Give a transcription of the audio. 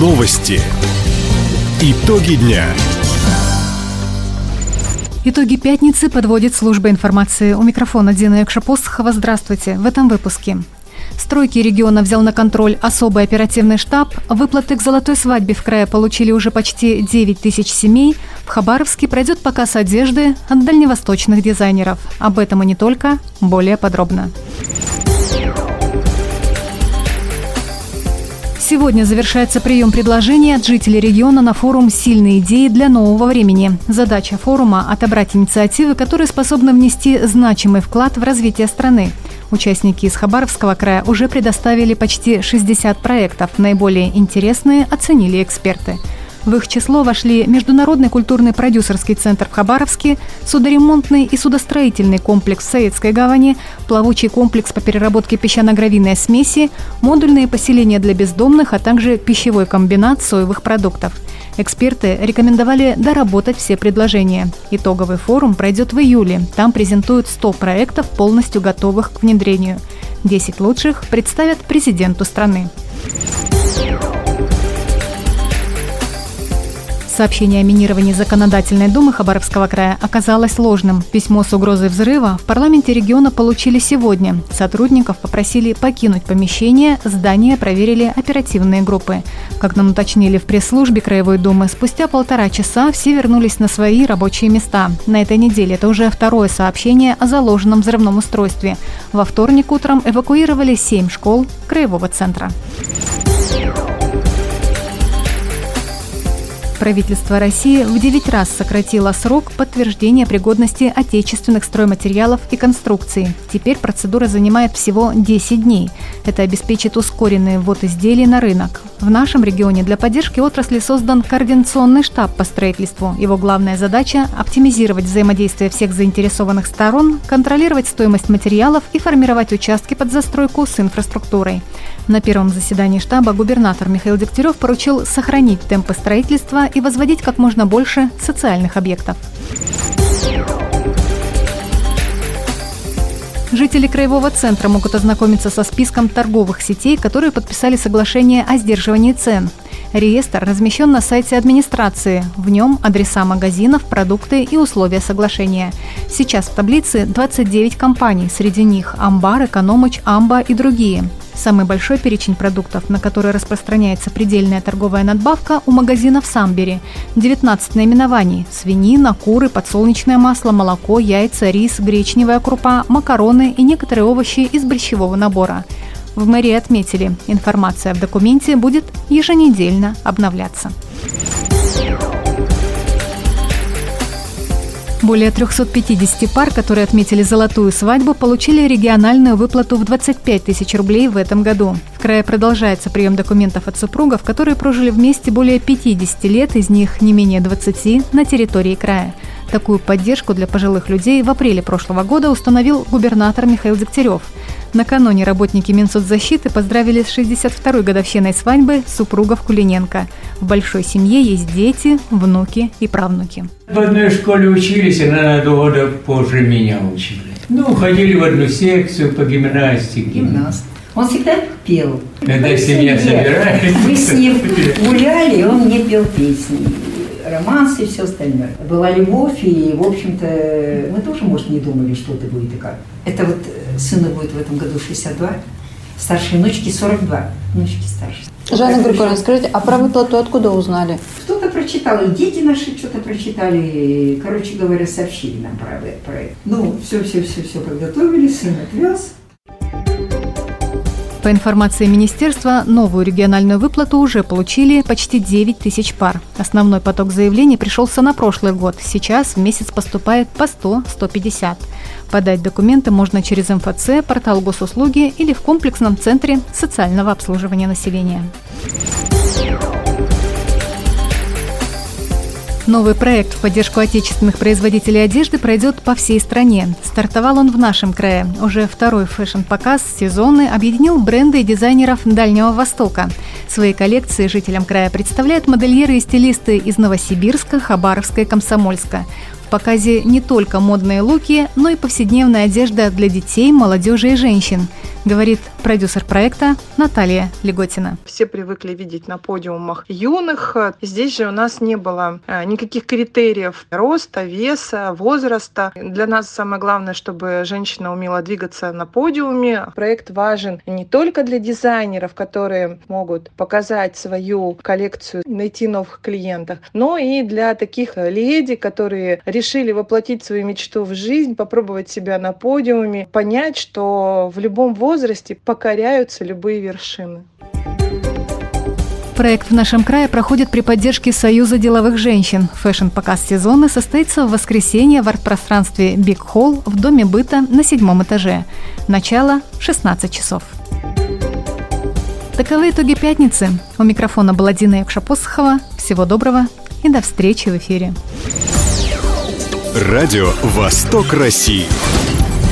Новости. Итоги дня. Итоги пятницы подводит служба информации. У микрофона Дина Экшапосхова. Здравствуйте. В этом выпуске. Стройки региона взял на контроль особый оперативный штаб. Выплаты к золотой свадьбе в крае получили уже почти 9 тысяч семей. В Хабаровске пройдет показ одежды от дальневосточных дизайнеров. Об этом и не только. Более подробно. Сегодня завершается прием предложений от жителей региона на форум «Сильные идеи для нового времени». Задача форума – отобрать инициативы, которые способны внести значимый вклад в развитие страны. Участники из Хабаровского края уже предоставили почти 60 проектов. Наиболее интересные оценили эксперты – в их число вошли Международный культурный продюсерский центр в Хабаровске, судоремонтный и судостроительный комплекс в Советской гавани, плавучий комплекс по переработке песчано-гравийной смеси, модульные поселения для бездомных, а также пищевой комбинат соевых продуктов. Эксперты рекомендовали доработать все предложения. Итоговый форум пройдет в июле. Там презентуют 100 проектов, полностью готовых к внедрению. 10 лучших представят президенту страны. Сообщение о минировании законодательной думы Хабаровского края оказалось ложным. Письмо с угрозой взрыва в парламенте региона получили сегодня. Сотрудников попросили покинуть помещение, здание проверили оперативные группы. Как нам уточнили в пресс-службе Краевой думы, спустя полтора часа все вернулись на свои рабочие места. На этой неделе это уже второе сообщение о заложенном взрывном устройстве. Во вторник утром эвакуировали семь школ Краевого центра. Правительство России в 9 раз сократило срок подтверждения пригодности отечественных стройматериалов и конструкций. Теперь процедура занимает всего 10 дней. Это обеспечит ускоренный ввод изделий на рынок. В нашем регионе для поддержки отрасли создан координационный штаб по строительству. Его главная задача – оптимизировать взаимодействие всех заинтересованных сторон, контролировать стоимость материалов и формировать участки под застройку с инфраструктурой. На первом заседании штаба губернатор Михаил Дегтярев поручил сохранить темпы строительства и возводить как можно больше социальных объектов. Жители Краевого центра могут ознакомиться со списком торговых сетей, которые подписали соглашение о сдерживании цен. Реестр размещен на сайте администрации. В нем адреса магазинов, продукты и условия соглашения. Сейчас в таблице 29 компаний, среди них Амбар, Экономыч, Амба и другие. Самый большой перечень продуктов, на который распространяется предельная торговая надбавка, у магазинов Самбери. 19 наименований – свинина, куры, подсолнечное масло, молоко, яйца, рис, гречневая крупа, макароны и некоторые овощи из борщевого набора. В мэрии отметили, информация в документе будет еженедельно обновляться. Более 350 пар, которые отметили золотую свадьбу, получили региональную выплату в 25 тысяч рублей в этом году. В крае продолжается прием документов от супругов, которые прожили вместе более 50 лет, из них не менее 20 на территории края. Такую поддержку для пожилых людей в апреле прошлого года установил губернатор Михаил Дегтярев. Накануне работники Минсоцзащиты поздравили с 62-й годовщиной свадьбы супругов Кулиненко. В большой семье есть дети, внуки и правнуки. В одной школе учились, она на два года позже меня учили. Ну, ходили в одну секцию по гимнастике. Гимнаст. Он всегда пел. Когда семья собирается. Мы с ним гуляли, и он мне пел песни романсы и все остальное. Была любовь, и, в общем-то, мы тоже, может, не думали, что это будет и как. Это вот э, сыну будет в этом году 62, старшей внучке 42, внучки старше. Жанна Григорьевна, скажите, а про выплату откуда узнали? Кто-то прочитал, и дети наши что-то прочитали, короче говоря, сообщили нам про, про это. Ну, все-все-все-все подготовили, сын отвез, по информации министерства, новую региональную выплату уже получили почти 9 тысяч пар. Основной поток заявлений пришелся на прошлый год. Сейчас в месяц поступает по 100-150. Подать документы можно через МФЦ, портал госуслуги или в комплексном центре социального обслуживания населения. Новый проект в поддержку отечественных производителей одежды пройдет по всей стране. Стартовал он в нашем крае. Уже второй фэшн-показ сезонный объединил бренды и дизайнеров Дальнего Востока. Свои коллекции жителям края представляют модельеры и стилисты из Новосибирска, Хабаровска и Комсомольска. В показе не только модные луки, но и повседневная одежда для детей, молодежи и женщин. Говорит продюсер проекта Наталья Леготина. Все привыкли видеть на подиумах юных. Здесь же у нас не было э, никаких критериев роста, веса, возраста. Для нас самое главное, чтобы женщина умела двигаться на подиуме. Проект важен не только для дизайнеров, которые могут показать свою коллекцию, найти новых клиентов, но и для таких леди, которые решили воплотить свою мечту в жизнь, попробовать себя на подиуме, понять, что в любом возрасте покоряются любые вершины. Проект в нашем крае проходит при поддержке Союза деловых женщин. Фэшн-показ сезона состоится в воскресенье в арт-пространстве Биг Холл в Доме быта на седьмом этаже. Начало 16 часов. Таковы итоги пятницы. У микрофона была Дина Якшапосхова. Всего доброго и до встречи в эфире. Радио «Восток России».